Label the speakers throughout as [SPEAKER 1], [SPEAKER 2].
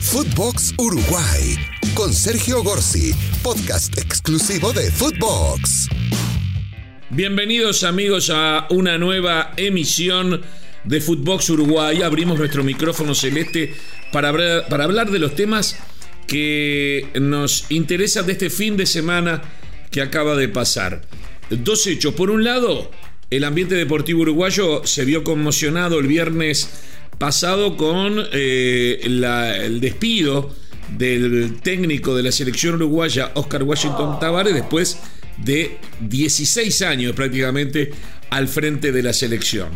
[SPEAKER 1] Footbox Uruguay con Sergio Gorsi, podcast exclusivo de Footbox.
[SPEAKER 2] Bienvenidos amigos a una nueva emisión de Footbox Uruguay. Abrimos nuestro micrófono celeste para hablar, para hablar de los temas que nos interesan de este fin de semana que acaba de pasar. Dos hechos. Por un lado, el ambiente deportivo uruguayo se vio conmocionado el viernes pasado con eh, el despido del técnico de la selección uruguaya, Oscar Washington Tavares, después de 16 años prácticamente al frente de la selección.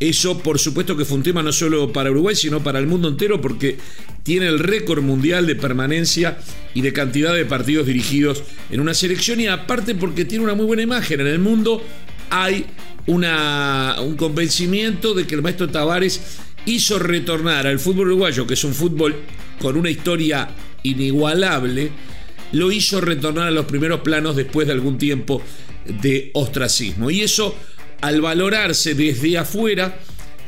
[SPEAKER 2] Eso por supuesto que fue un tema no solo para Uruguay, sino para el mundo entero porque tiene el récord mundial de permanencia y de cantidad de partidos dirigidos en una selección y aparte porque tiene una muy buena imagen. En el mundo hay una, un convencimiento de que el maestro Tavares hizo retornar al fútbol uruguayo, que es un fútbol con una historia inigualable, lo hizo retornar a los primeros planos después de algún tiempo de ostracismo. Y eso, al valorarse desde afuera,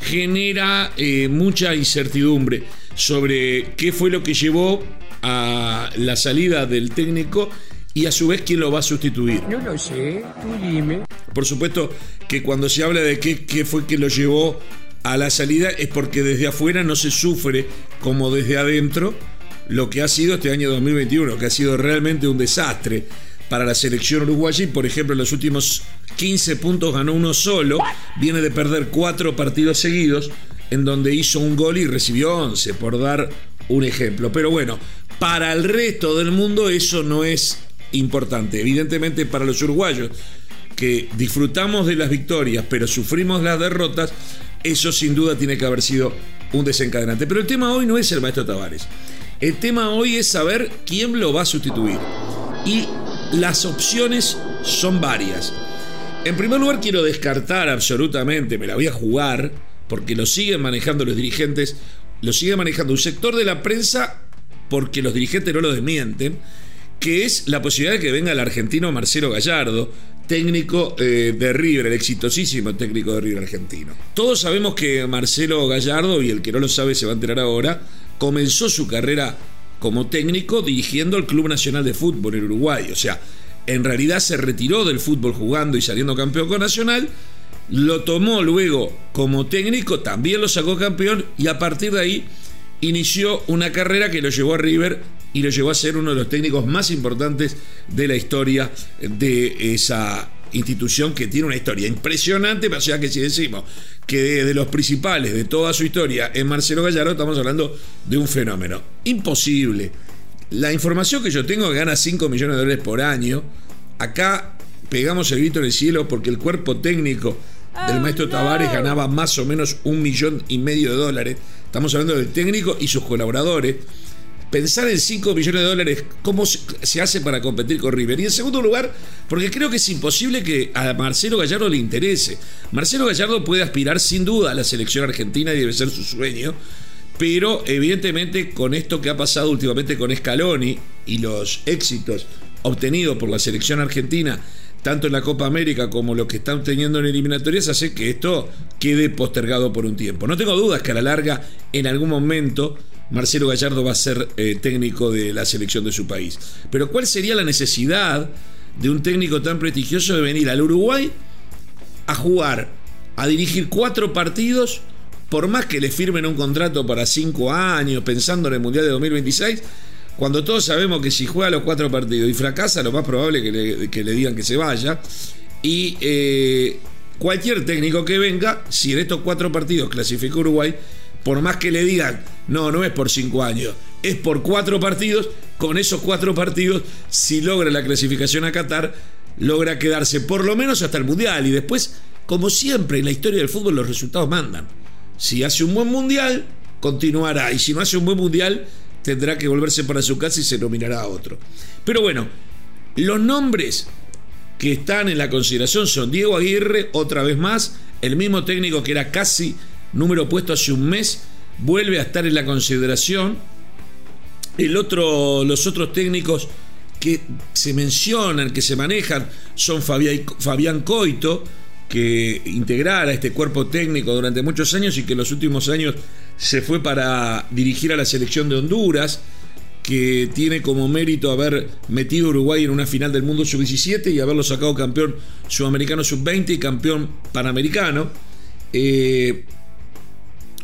[SPEAKER 2] genera eh, mucha incertidumbre sobre qué fue lo que llevó a la salida del técnico y a su vez quién lo va a sustituir.
[SPEAKER 3] No lo sé, tú dime.
[SPEAKER 2] Por supuesto que cuando se habla de qué, qué fue que lo llevó a la salida es porque desde afuera no se sufre como desde adentro lo que ha sido este año 2021, que ha sido realmente un desastre para la selección uruguaya y por ejemplo en los últimos 15 puntos ganó uno solo, viene de perder cuatro partidos seguidos en donde hizo un gol y recibió 11, por dar un ejemplo. Pero bueno, para el resto del mundo eso no es importante. Evidentemente para los uruguayos que disfrutamos de las victorias pero sufrimos las derrotas, eso sin duda tiene que haber sido un desencadenante. Pero el tema hoy no es el maestro Tavares. El tema hoy es saber quién lo va a sustituir. Y las opciones son varias. En primer lugar, quiero descartar absolutamente, me la voy a jugar, porque lo siguen manejando los dirigentes, lo sigue manejando un sector de la prensa porque los dirigentes no lo desmienten, que es la posibilidad de que venga el argentino Marcelo Gallardo, técnico eh, de River, el exitosísimo técnico de River argentino. Todos sabemos que Marcelo Gallardo, y el que no lo sabe se va a enterar ahora, comenzó su carrera como técnico dirigiendo el Club Nacional de Fútbol en Uruguay. O sea, en realidad se retiró del fútbol jugando y saliendo campeón con Nacional, lo tomó luego como técnico, también lo sacó campeón y a partir de ahí inició una carrera que lo llevó a River y lo llevó a ser uno de los técnicos más importantes de la historia de esa institución que tiene una historia impresionante, o sea que si decimos que de, los principales de toda su historia en Marcelo Gallardo, estamos hablando de un fenómeno. Imposible. La información que yo tengo que gana 5 millones de dólares por año, acá pegamos el grito en el cielo porque el cuerpo técnico del maestro Tavares ganaba más o menos un millón y medio de dólares. Estamos hablando del técnico y sus colaboradores pensar en 5 millones de dólares, cómo se hace para competir con River. Y en segundo lugar, porque creo que es imposible que a Marcelo Gallardo le interese. Marcelo Gallardo puede aspirar sin duda a la selección argentina y debe ser su sueño. Pero evidentemente con esto que ha pasado últimamente con Scaloni y los éxitos obtenidos por la selección argentina, tanto en la Copa América como lo que están teniendo en eliminatorias, hace que esto quede postergado por un tiempo. No tengo dudas que a la larga, en algún momento, Marcelo Gallardo va a ser eh, técnico de la selección de su país. Pero ¿cuál sería la necesidad de un técnico tan prestigioso de venir al Uruguay a jugar, a dirigir cuatro partidos, por más que le firmen un contrato para cinco años, pensando en el Mundial de 2026? Cuando todos sabemos que si juega los cuatro partidos y fracasa, lo más probable es que le, digan que se vaya. Y eh, cualquier técnico que venga, si en estos cuatro partidos clasificó Uruguay, por más que le digan, no, no es por cinco años, es por cuatro partidos, con esos cuatro partidos, si logra la clasificación a Qatar, logra quedarse por lo menos hasta el Mundial. Y después, como siempre en la historia del fútbol, los resultados mandan. Si hace un buen Mundial, continuará. Y si no hace un buen Mundial, tendrá que volverse para su casa y se nominará a otro. Pero bueno, los nombres que están en la consideración son Diego Aguirre, otra vez más, el mismo técnico que era casi número puesto hace un mes, vuelve a estar en la consideración. El otro, los otros técnicos que se mencionan, que se manejan, son Fabián Coito, que integrara este cuerpo técnico durante muchos años y que en los últimos años se fue para dirigir a la selección de Honduras, que tiene como mérito haber metido a Uruguay en una final del mundo sub-17 y haberlo sacado campeón sudamericano sub-20 y campeón panamericano. Eh,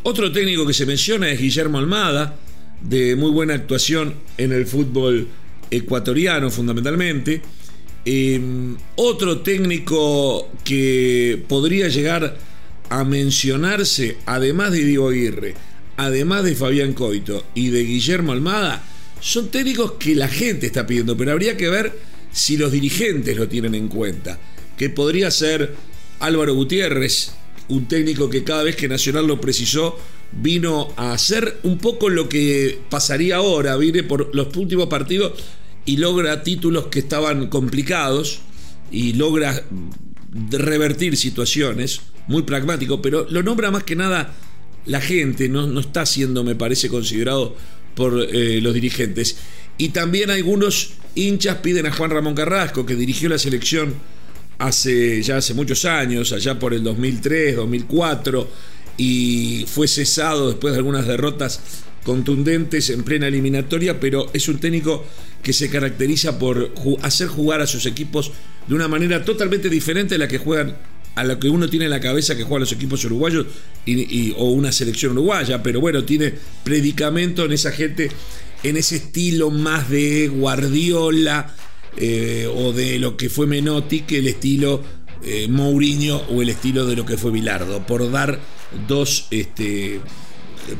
[SPEAKER 2] otro técnico que se menciona es Guillermo Almada, de muy buena actuación en el fútbol ecuatoriano fundamentalmente. Eh, otro técnico que podría llegar a mencionarse, además de Diego Aguirre, además de Fabián Coito y de Guillermo Almada, son técnicos que la gente está pidiendo, pero habría que ver si los dirigentes lo tienen en cuenta. Que podría ser Álvaro Gutiérrez, un técnico que cada vez que Nacional lo precisó, vino a hacer un poco lo que pasaría ahora, viene por los últimos partidos y logra títulos que estaban complicados y logra revertir situaciones, muy pragmático, pero lo nombra más que nada la gente, no, no está siendo, me parece, considerado por eh, los dirigentes. Y también algunos hinchas piden a Juan Ramón Carrasco, que dirigió la selección hace ya hace muchos años, allá por el 2003, 2004, y fue cesado después de algunas derrotas contundentes en plena eliminatoria, pero es un técnico que se caracteriza por hacer jugar a sus equipos de una manera totalmente diferente a la que juegan a lo que uno tiene en la cabeza que juegan los equipos uruguayos o una selección uruguaya, pero bueno, tiene predicamento en esa gente, en ese estilo más de Guardiola eh, o de lo que fue Menotti que el estilo eh, Mourinho o el estilo de lo que fue Bilardo, por dar dos este,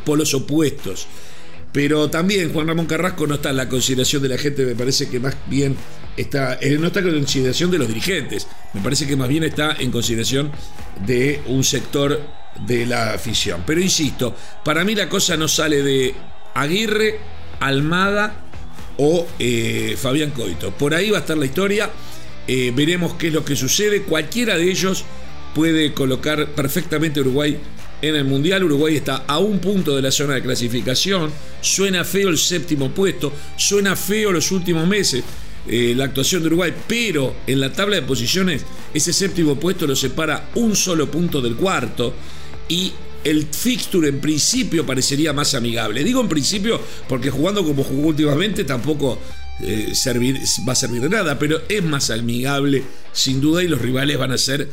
[SPEAKER 2] polos opuestos. Pero también Juan Ramón Carrasco no está en la consideración de la gente, me parece que más bien está, no está en consideración de los dirigentes, me parece que más bien está en consideración de un sector de la afición. Pero insisto, para mí la cosa no sale de Aguirre, Almada o eh, Fabián Coito. Por ahí va a estar la historia, eh, veremos qué es lo que sucede, cualquiera de ellos puede colocar perfectamente Uruguay en el Mundial. Uruguay está a un punto de la zona de clasificación. Suena feo el séptimo puesto, suena feo los últimos meses. Eh, la actuación de Uruguay, pero en la tabla de posiciones ese séptimo puesto lo separa un solo punto del cuarto y el fixture en principio parecería más amigable. Digo en principio porque jugando como jugó últimamente tampoco eh, va a servir de nada, pero es más amigable sin duda y los rivales van a ser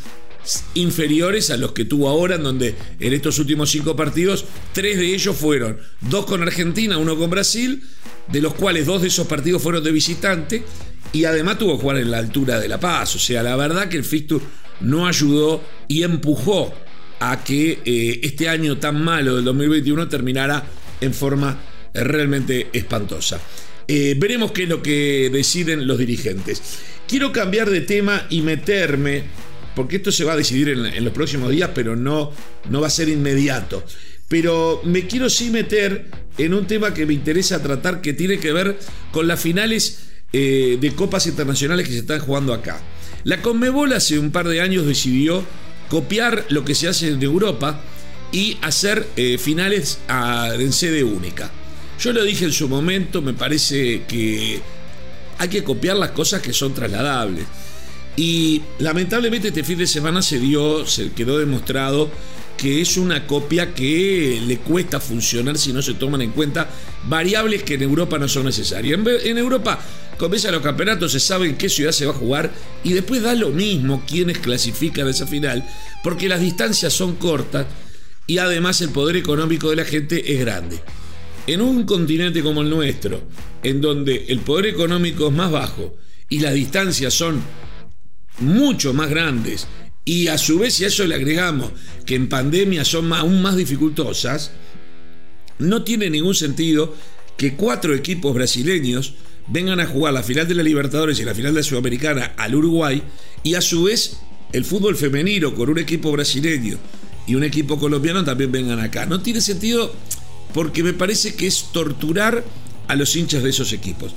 [SPEAKER 2] inferiores a los que tuvo ahora, en donde en estos últimos cinco partidos, tres de ellos fueron dos con Argentina, uno con Brasil, de los cuales dos de esos partidos fueron de visitante, y además tuvo que jugar en la altura de La Paz. O sea, la verdad que el fixture no ayudó y empujó a que eh, este año tan malo del 2021 terminara en forma realmente espantosa. Eh, veremos qué es lo que deciden los dirigentes. Quiero cambiar de tema y meterme porque esto se va a decidir en, los próximos días, pero no, no va a ser inmediato. Pero me quiero sí meter en un tema que me interesa tratar, que tiene que ver con las finales eh, de copas internacionales que se están jugando acá. La Conmebol hace un par de años decidió copiar lo que se hace en Europa y hacer eh, finales en sede única. Yo lo dije en su momento, me parece que hay que copiar las cosas que son trasladables. Y lamentablemente este fin de semana se dio, se quedó demostrado que es una copia que le cuesta funcionar si no se toman en cuenta variables que en Europa no son necesarias. En Europa comienzan los campeonatos, se sabe en qué ciudad se va a jugar y después da lo mismo quienes clasifican a esa final, porque las distancias son cortas y además el poder económico de la gente es grande. En un continente como el nuestro, en donde el poder económico es más bajo y las distancias son mucho más grandes y a su vez si a eso le agregamos que en pandemia son aún más dificultosas, no tiene ningún sentido que cuatro equipos brasileños vengan a jugar la final de la Libertadores y la final de la Sudamericana al Uruguay y a su vez el fútbol femenino con un equipo brasileño y un equipo colombiano también vengan acá. No tiene sentido porque me parece que es torturar a los hinchas de esos equipos.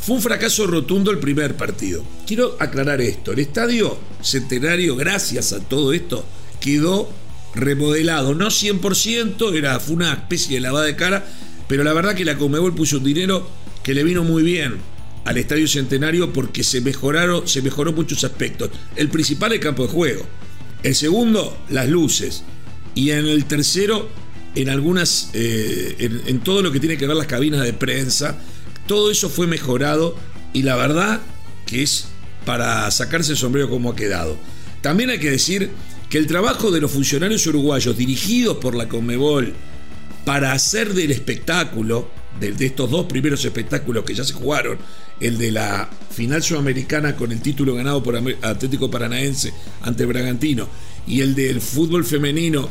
[SPEAKER 2] Fue un fracaso rotundo el primer partido. Quiero aclarar esto. El estadio centenario, gracias a todo esto, quedó remodelado. No 100%, era, fue una especie de lavada de cara, pero la verdad que la Comebol puso un dinero que le vino muy bien al Estadio Centenario porque se mejoraron, se mejoró muchos aspectos. El principal, el campo de juego. El segundo, las luces. Y en el tercero, en algunas, eh, en, en todo lo que tiene que ver las cabinas de prensa. Todo eso fue mejorado y la verdad que es para sacarse el sombrero como ha quedado. También hay que decir que el trabajo de los funcionarios uruguayos dirigidos por la Conmebol para hacer del espectáculo, de, estos dos primeros espectáculos que ya se jugaron, el de la final sudamericana con el título ganado por Atlético Paranaense ante Bragantino y el del fútbol femenino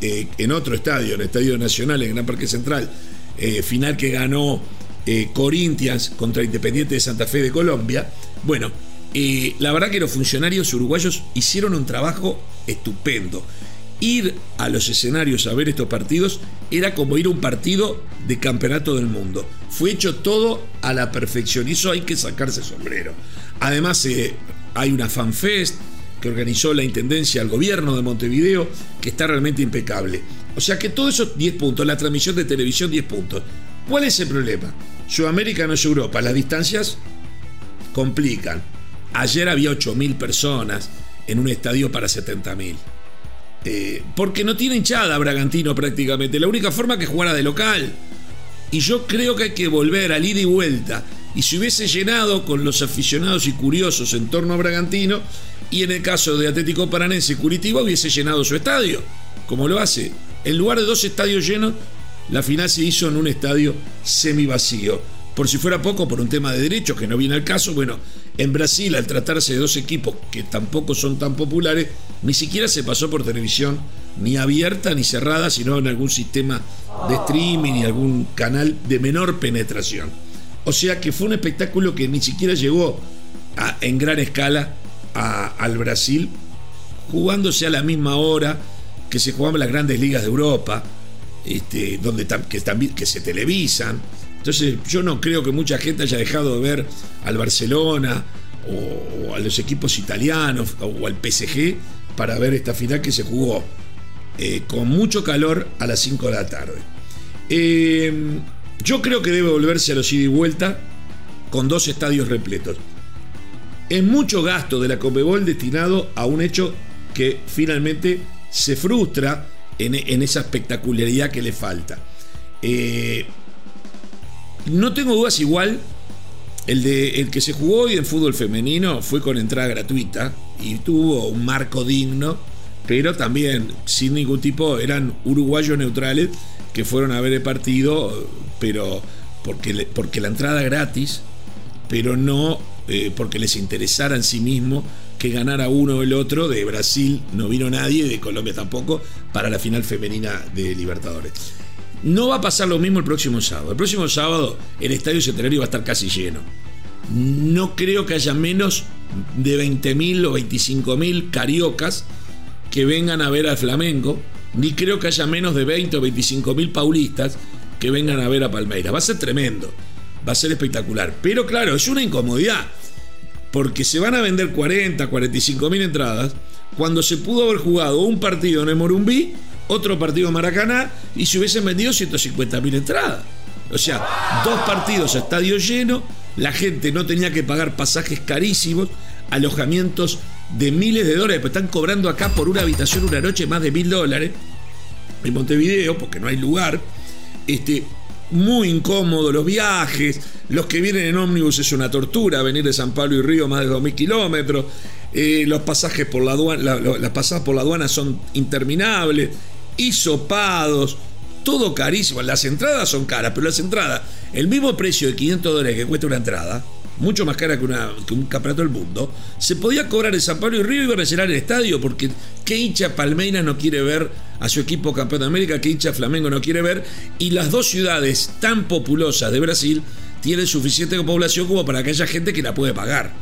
[SPEAKER 2] eh, en otro estadio, en el Estadio Nacional, en Gran Parque Central, eh, final que ganó eh, Corinthians contra Independiente de Santa Fe de Colombia. Bueno, eh, la verdad que los funcionarios uruguayos hicieron un trabajo estupendo. Ir a los escenarios a ver estos partidos era como ir a un partido de campeonato del mundo. Fue hecho todo a la perfección y eso hay que sacarse sombrero. Además, eh, hay una fanfest que organizó la Intendencia al gobierno de Montevideo que está realmente impecable. O sea que todos esos 10 puntos, la transmisión de televisión 10 puntos. ¿Cuál es el problema? Sudamérica no es Europa, las distancias complican. Ayer había 8.000 personas en un estadio para 70.000. Eh, porque no tiene hinchada Bragantino prácticamente. La única forma que jugara de local. Y yo creo que hay que volver al ida y vuelta. Y si hubiese llenado con los aficionados y curiosos en torno a Bragantino, y en el caso de Atlético Paranense y Curitiba hubiese llenado su estadio, como lo hace. En lugar de dos estadios llenos, la final se hizo en un estadio semivacío. Por si fuera poco, por un tema de derechos que no viene al caso, bueno, en Brasil, al tratarse de dos equipos que tampoco son tan populares, ni siquiera se pasó por televisión ni abierta ni cerrada, sino en algún sistema de streaming y algún canal de menor penetración. O sea que fue un espectáculo que ni siquiera llegó en gran escala al Brasil, jugándose a la misma hora que se jugaban las grandes ligas de Europa, este, donde que, que se televisan. Entonces yo no creo que mucha gente haya dejado de ver al Barcelona o, a los equipos italianos o al PSG para ver esta final que se jugó eh, con mucho calor a las 5 de la tarde. Eh, yo creo que debe volverse a los ida y vuelta con dos estadios repletos. Es mucho gasto de la Conmebol destinado a un hecho que finalmente se frustra en, esa espectacularidad que le falta. Eh, no tengo dudas igual. El, de, el que se jugó hoy en fútbol femenino fue con entrada gratuita y tuvo un marco digno, pero también sin ningún tipo eran uruguayos neutrales que fueron a ver el partido, pero porque, porque la entrada gratis, pero no eh, porque les interesara en sí mismo que ganara uno o el otro. De Brasil no vino nadie, de Colombia tampoco, para la final femenina de Libertadores. No va a pasar lo mismo el próximo sábado. El próximo sábado el Estadio Centenario va a estar casi lleno. No creo que haya menos de 20.000 o 25.000 cariocas que vengan a ver al Flamengo, ni creo que haya menos de 20 o 25.000 paulistas que vengan a ver a Palmeiras. Va a ser tremendo, va a ser espectacular. Pero claro, es una incomodidad, porque se van a vender 40, 45.000 entradas cuando se pudo haber jugado un partido en el Morumbí, otro partido en Maracaná y se hubiesen vendido 150.000 entradas. O sea, dos partidos a estadio lleno, la gente no tenía que pagar pasajes carísimos, alojamientos de miles de dólares, pues están cobrando acá por una habitación una noche más de mil dólares en Montevideo, porque no hay lugar. Este, muy incómodo los viajes, los que vienen en ómnibus es una tortura, venir de San Pablo y Río más de 2.000 kilómetros, eh, los pasajes por la aduana, la- la- las pasadas por la aduana son interminables, hisopados, todo carísimo, las entradas son caras, pero las entradas, el mismo precio de 500 dólares que cuesta una entrada, mucho más cara que, un campeonato del mundo, se podía cobrar en San Pablo y Río iban a llenar el estadio, porque qué hincha Palmeiras no quiere ver a su equipo campeón de América, qué hincha Flamengo no quiere ver, y las dos ciudades tan populosas de Brasil tienen suficiente población como para que haya gente que la puede pagar.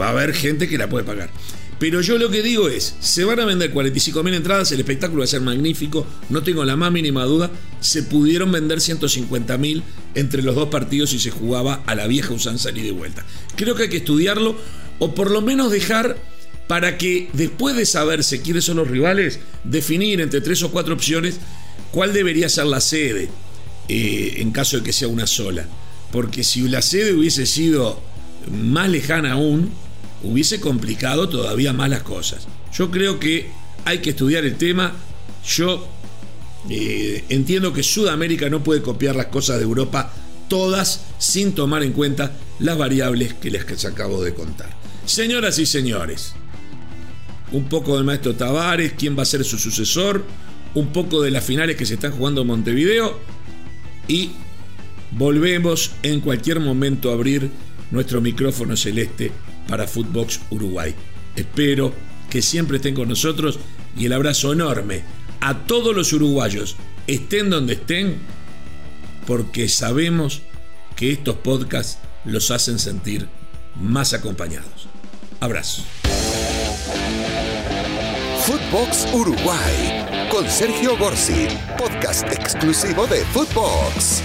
[SPEAKER 2] Va a haber gente que la puede pagar. Pero yo lo que digo es, se van a vender 45.000 entradas, el espectáculo va a ser magnífico, no tengo la más mínima duda, se pudieron vender 150.000 entre los dos partidos y se jugaba a la vieja usanza y de vuelta. Creo que hay que estudiarlo o por lo menos dejar para que después de saberse quiénes son los rivales, definir entre tres o cuatro opciones cuál debería ser la sede eh, en caso de que sea una sola. Porque si la sede hubiese sido más lejana aún, hubiese complicado todavía más las cosas. Yo creo que hay que estudiar el tema. Yo Eh, entiendo que Sudamérica no puede copiar las cosas de Europa todas sin tomar en cuenta las variables que les acabo de contar. Señoras y señores, un poco del maestro Tavares, quién va a ser su sucesor, un poco de las finales que se están jugando en Montevideo y volvemos en cualquier momento a abrir nuestro micrófono celeste para Footbox Uruguay. Espero que siempre estén con nosotros y el abrazo enorme a todos los uruguayos, estén donde estén, porque sabemos que estos podcasts los hacen sentir más acompañados. Abrazo.
[SPEAKER 1] Footbox Uruguay con Sergio Gorsi, podcast exclusivo de Footbox.